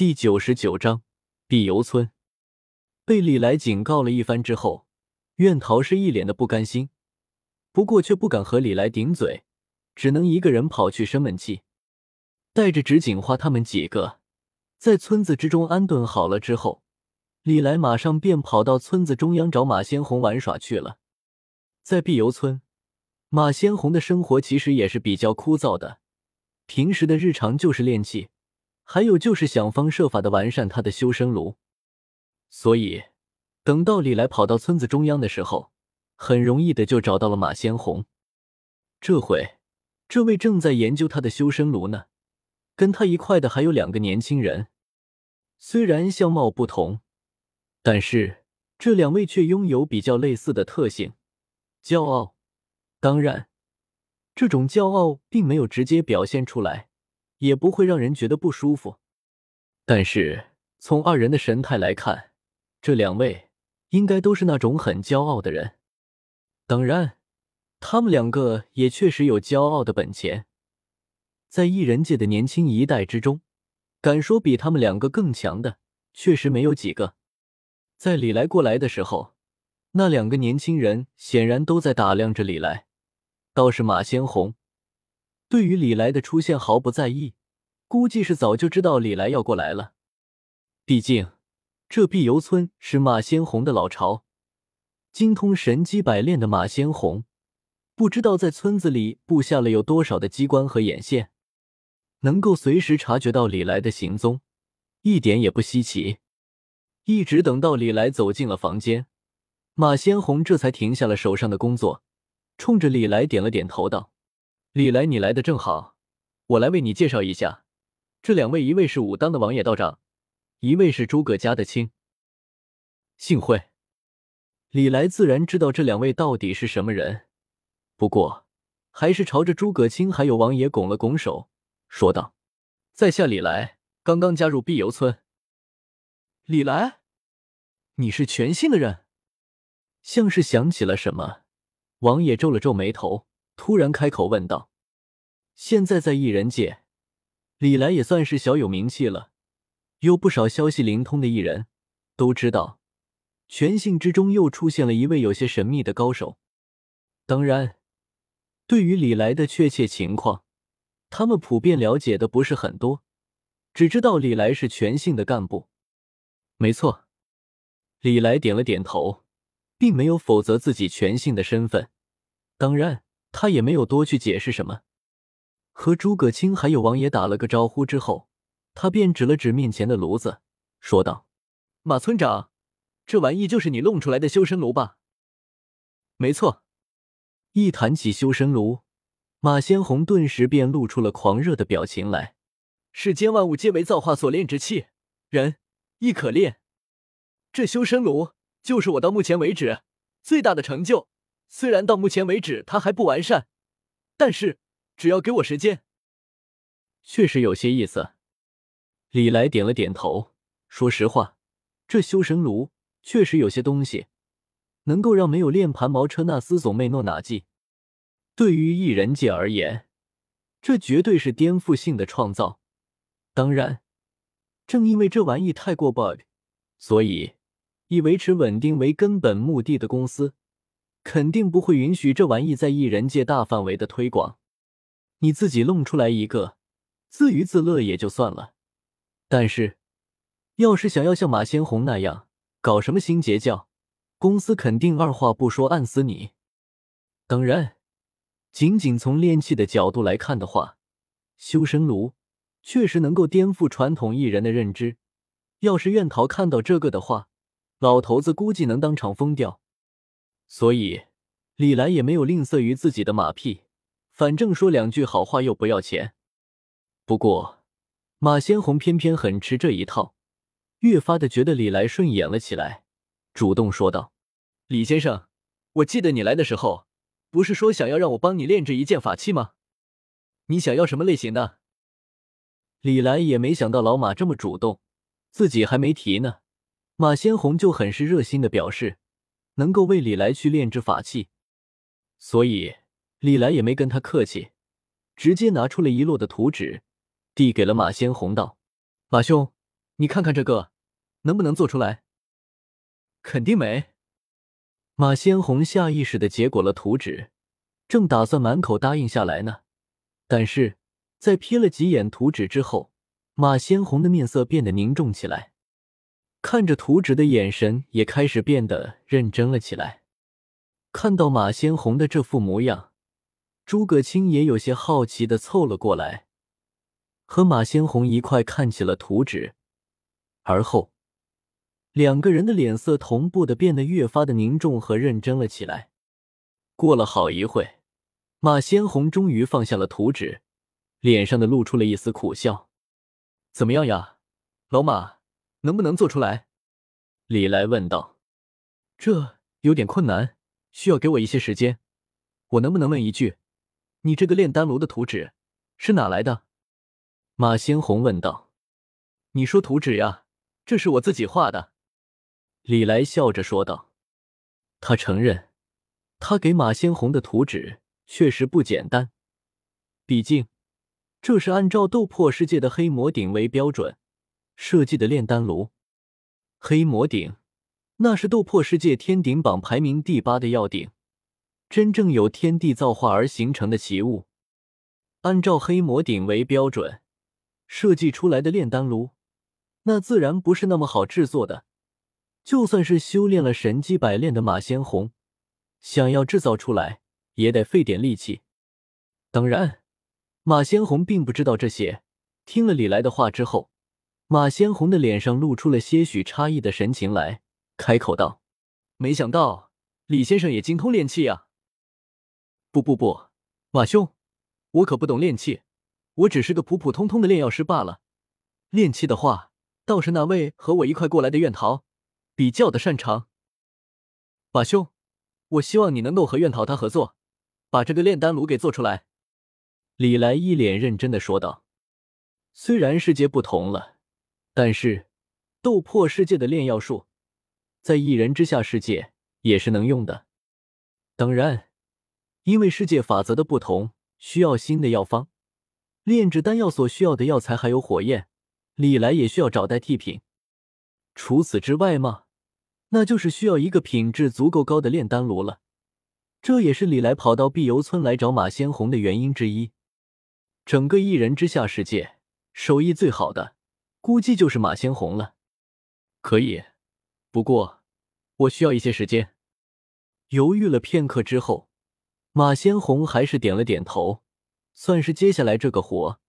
第九十九章碧游村。被李来警告了一番之后，苑桃是一脸的不甘心，不过却不敢和李来顶嘴，只能一个人跑去生闷气。带着纸锦花他们几个在村子之中安顿好了之后，李来马上便跑到村子中央找马先红玩耍去了。在碧游村，马先红的生活其实也是比较枯燥的，平时的日常就是练气，还有就是想方设法的完善他的修身炉。所以，等到李来跑到村子中央的时候，很容易的就找到了马先红。这回，这位正在研究他的修身炉呢，跟他一块的还有两个年轻人。虽然相貌不同，但是这两位却拥有比较类似的特性——骄傲。当然，这种骄傲并没有直接表现出来，也不会让人觉得不舒服。但是从二人的神态来看，这两位应该都是那种很骄傲的人，当然，他们两个也确实有骄傲的本钱。在异人界的年轻一代之中，敢说比他们两个更强的，确实没有几个。在李来过来的时候，那两个年轻人显然都在打量着李来。倒是马先红，对于李来的出现毫不在意，估计是早就知道李来要过来了。毕竟。这碧游村是马先红的老巢，精通神机百炼的马先红，不知道在村子里布下了有多少的机关和眼线，能够随时察觉到李来的行踪，一点也不稀奇。一直等到李来走进了房间，马先红这才停下了手上的工作，冲着李来点了点头，道：“李来，你来的正好，我来为你介绍一下，这两位，一位是武当的王爷道长。”一位是诸葛家的亲，幸会。李来自然知道这两位到底是什么人，不过还是朝着诸葛青还有王爷拱了拱手，说道：“在下李来，刚刚加入碧游村。”李来，你是全新的人？像是想起了什么，王爷皱了皱眉头，突然开口问道：“现在在异人界，李来也算是小有名气了。”有不少消息灵通的艺人都知道，全信之中又出现了一位有些神秘的高手。当然，对于李来的确切情况，他们普遍了解的不是很多，只知道李来是全信的干部。没错，李来点了点头，并没有否则自己全信的身份。当然，他也没有多去解释什么。和诸葛青还有王爷打了个招呼之后。他便指了指面前的炉子，说道：“马村长，这玩意就是你弄出来的修身炉吧？”“没错。”一谈起修身炉，马先红顿时便露出了狂热的表情来。世间万物皆为造化所炼之气，人亦可炼。这修身炉就是我到目前为止最大的成就。虽然到目前为止它还不完善，但是只要给我时间，确实有些意思。李来点了点头，说实话，这修神炉确实有些东西，能够让没有练盘毛车纳斯总妹诺哪季。对于异人界而言，这绝对是颠覆性的创造。当然，正因为这玩意太过 bug，所以以维持稳定为根本目的的公司，肯定不会允许这玩意在异人界大范围的推广。你自己弄出来一个，自娱自乐也就算了。但是，要是想要像马先红那样搞什么新邪教，公司肯定二话不说按死你。当然，仅仅从炼气的角度来看的话，修身炉确实能够颠覆传统艺人的认知。要是苑桃看到这个的话，老头子估计能当场疯掉。所以，李来也没有吝啬于自己的马屁，反正说两句好话又不要钱。不过，马先红偏偏很吃这一套，越发的觉得李来顺眼了起来，主动说道：“李先生，我记得你来的时候，不是说想要让我帮你炼制一件法器吗？你想要什么类型的？”李来也没想到老马这么主动，自己还没提呢，马先红就很是热心的表示能够为李来去炼制法器，所以李来也没跟他客气，直接拿出了一摞的图纸。递给了马先红，道：“马兄，你看看这个，能不能做出来？肯定没。马先红下意识的接过了图纸，正打算满口答应下来呢，但是在瞥了几眼图纸之后，马先红的面色变得凝重起来，看着图纸的眼神也开始变得认真了起来。看到马先红的这副模样，诸葛青也有些好奇的凑了过来，和马先红一块看起了图纸，而后。两个人的脸色同步的变得越发的凝重和认真了起来。过了好一会，马先红终于放下了图纸，脸上的露出了一丝苦笑。怎么样呀，老马，能不能做出来？李来问道。这有点困难，需要给我一些时间。我能不能问一句，你这个炼丹炉的图纸是哪来的？马先红问道。你说图纸呀，这是我自己画的。李来笑着说道：“他承认，他给马先红的图纸确实不简单。毕竟，这是按照斗破世界的黑魔鼎为标准设计的炼丹炉。黑魔鼎，那是斗破世界天鼎榜排名第八的药鼎，真正有天地造化而形成的奇物。按照黑魔鼎为标准设计出来的炼丹炉，那自然不是那么好制作的。”就算是修炼了神机百炼的马先红，想要制造出来也得费点力气。当然，马先红并不知道这些。听了李来的话之后，马先红的脸上露出了些许诧异的神情来，开口道：“没想到李先生也精通炼器啊！”“不不不，马兄，我可不懂炼器，我只是个普普通通的炼药师罢了。炼器的话，倒是那位和我一块过来的院桃。”比较的擅长，马兄，我希望你能够和院桃他合作，把这个炼丹炉给做出来。”李来一脸认真的说道。虽然世界不同了，但是斗破世界的炼药术，在一人之下世界也是能用的。当然，因为世界法则的不同，需要新的药方，炼制丹药所需要的药材还有火焰，李来也需要找代替品。除此之外嘛。那就是需要一个品质足够高的炼丹炉了，这也是李来跑到碧游村来找马先红的原因之一。整个一人之下世界，手艺最好的，估计就是马先红了。可以，不过我需要一些时间。犹豫了片刻之后，马先红还是点了点头，算是接下来这个活